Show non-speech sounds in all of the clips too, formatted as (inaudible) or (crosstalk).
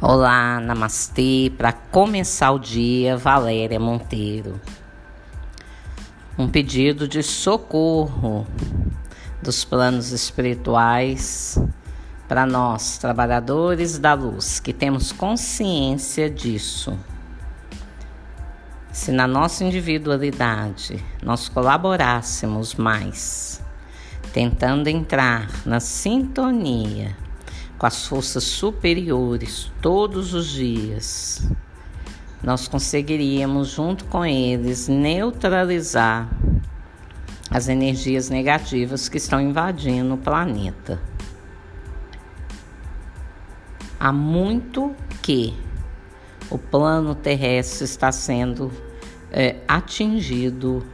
Olá, namastê. Para começar o dia, Valéria Monteiro. Um pedido de socorro dos planos espirituais para nós, trabalhadores da luz, que temos consciência disso. Se na nossa individualidade nós colaborássemos mais, tentando entrar na sintonia com as forças superiores todos os dias, nós conseguiríamos, junto com eles, neutralizar as energias negativas que estão invadindo o planeta. Há muito que o plano terrestre está sendo é, atingido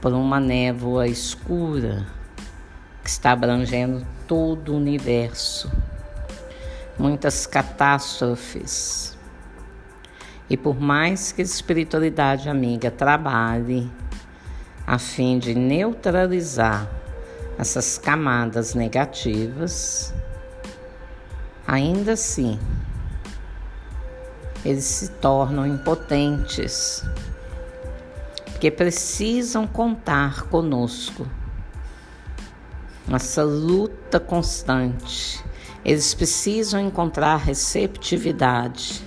por uma névoa escura que está abrangendo todo o universo. Muitas catástrofes. E por mais que a espiritualidade amiga trabalhe a fim de neutralizar essas camadas negativas, ainda assim eles se tornam impotentes, porque precisam contar conosco essa luta constante. Eles precisam encontrar receptividade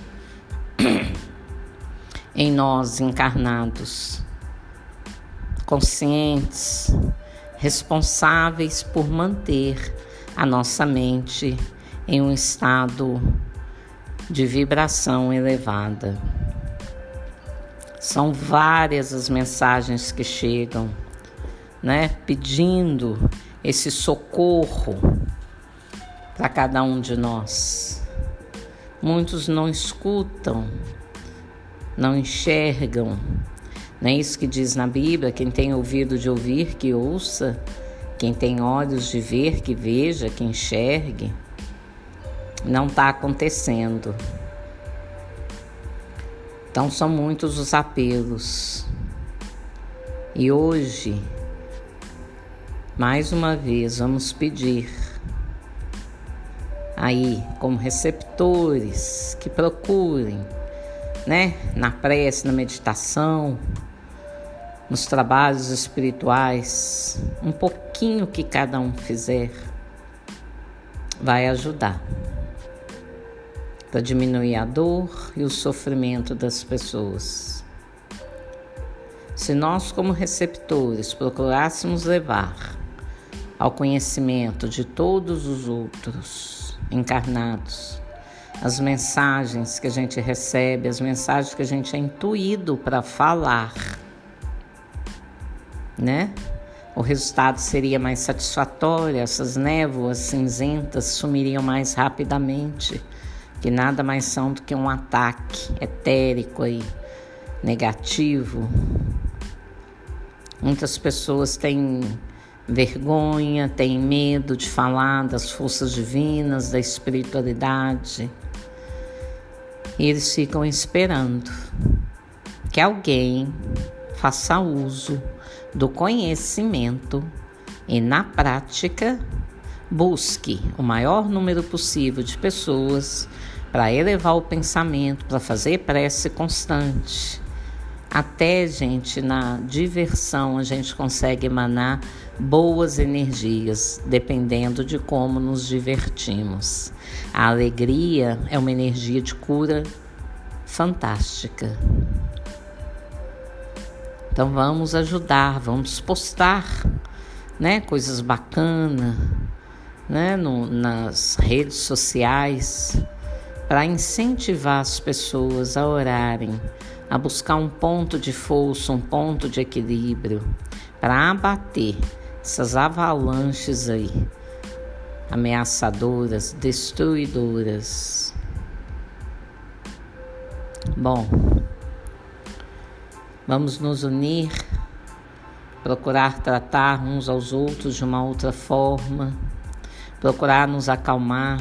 (clears throat) em nós encarnados, conscientes, responsáveis por manter a nossa mente em um estado de vibração elevada. São várias as mensagens que chegam, né, pedindo esse socorro para cada um de nós. Muitos não escutam, não enxergam. Não é isso que diz na Bíblia: quem tem ouvido de ouvir, que ouça, quem tem olhos de ver, que veja, que enxergue. Não está acontecendo. Então são muitos os apelos. E hoje mais uma vez, vamos pedir aí, como receptores, que procurem, né, na prece, na meditação, nos trabalhos espirituais, um pouquinho que cada um fizer vai ajudar para diminuir a dor e o sofrimento das pessoas. Se nós, como receptores, procurássemos levar ao conhecimento de todos os outros encarnados. As mensagens que a gente recebe, as mensagens que a gente é intuído para falar, né? O resultado seria mais satisfatório, essas névoas cinzentas sumiriam mais rapidamente, que nada mais são do que um ataque etérico aí, negativo. Muitas pessoas têm vergonha, tem medo de falar das forças divinas, da espiritualidade. E eles ficam esperando que alguém faça uso do conhecimento e, na prática, busque o maior número possível de pessoas para elevar o pensamento, para fazer prece constante até, gente, na diversão a gente consegue emanar boas energias, dependendo de como nos divertimos. A alegria é uma energia de cura fantástica. Então vamos ajudar, vamos postar, né, coisas bacanas, né, no, nas redes sociais para incentivar as pessoas a orarem a buscar um ponto de força, um ponto de equilíbrio para abater essas avalanches aí ameaçadoras, destruidoras. Bom, vamos nos unir, procurar tratar uns aos outros de uma outra forma, procurar nos acalmar,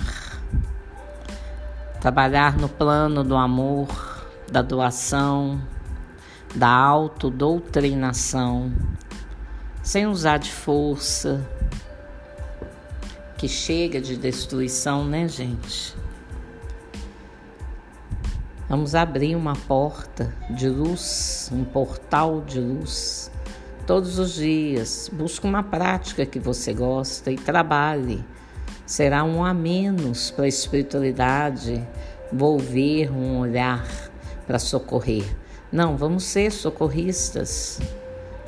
trabalhar no plano do amor da doação, da autodoutrinação, sem usar de força, que chega de destruição, né, gente? Vamos abrir uma porta de luz, um portal de luz. Todos os dias, busque uma prática que você gosta e trabalhe. Será um a menos para a espiritualidade volver um olhar para socorrer. Não, vamos ser socorristas.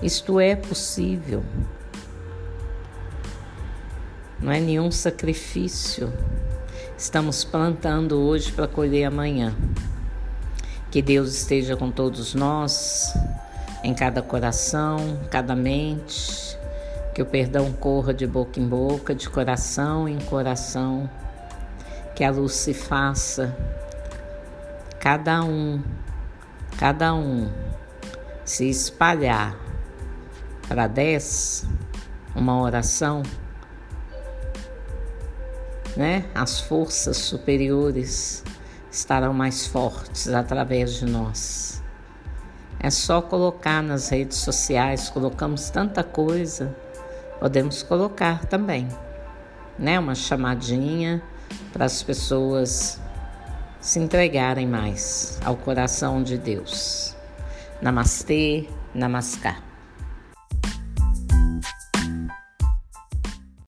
Isto é possível. Não é nenhum sacrifício. Estamos plantando hoje para colher amanhã. Que Deus esteja com todos nós, em cada coração, cada mente. Que o perdão corra de boca em boca, de coração em coração. Que a luz se faça, cada um, cada um, se espalhar para dez, uma oração, né? As forças superiores estarão mais fortes através de nós. É só colocar nas redes sociais, colocamos tanta coisa, podemos colocar também, né? Uma chamadinha para as pessoas se entregarem mais ao coração de Deus. Namastê, namaskar.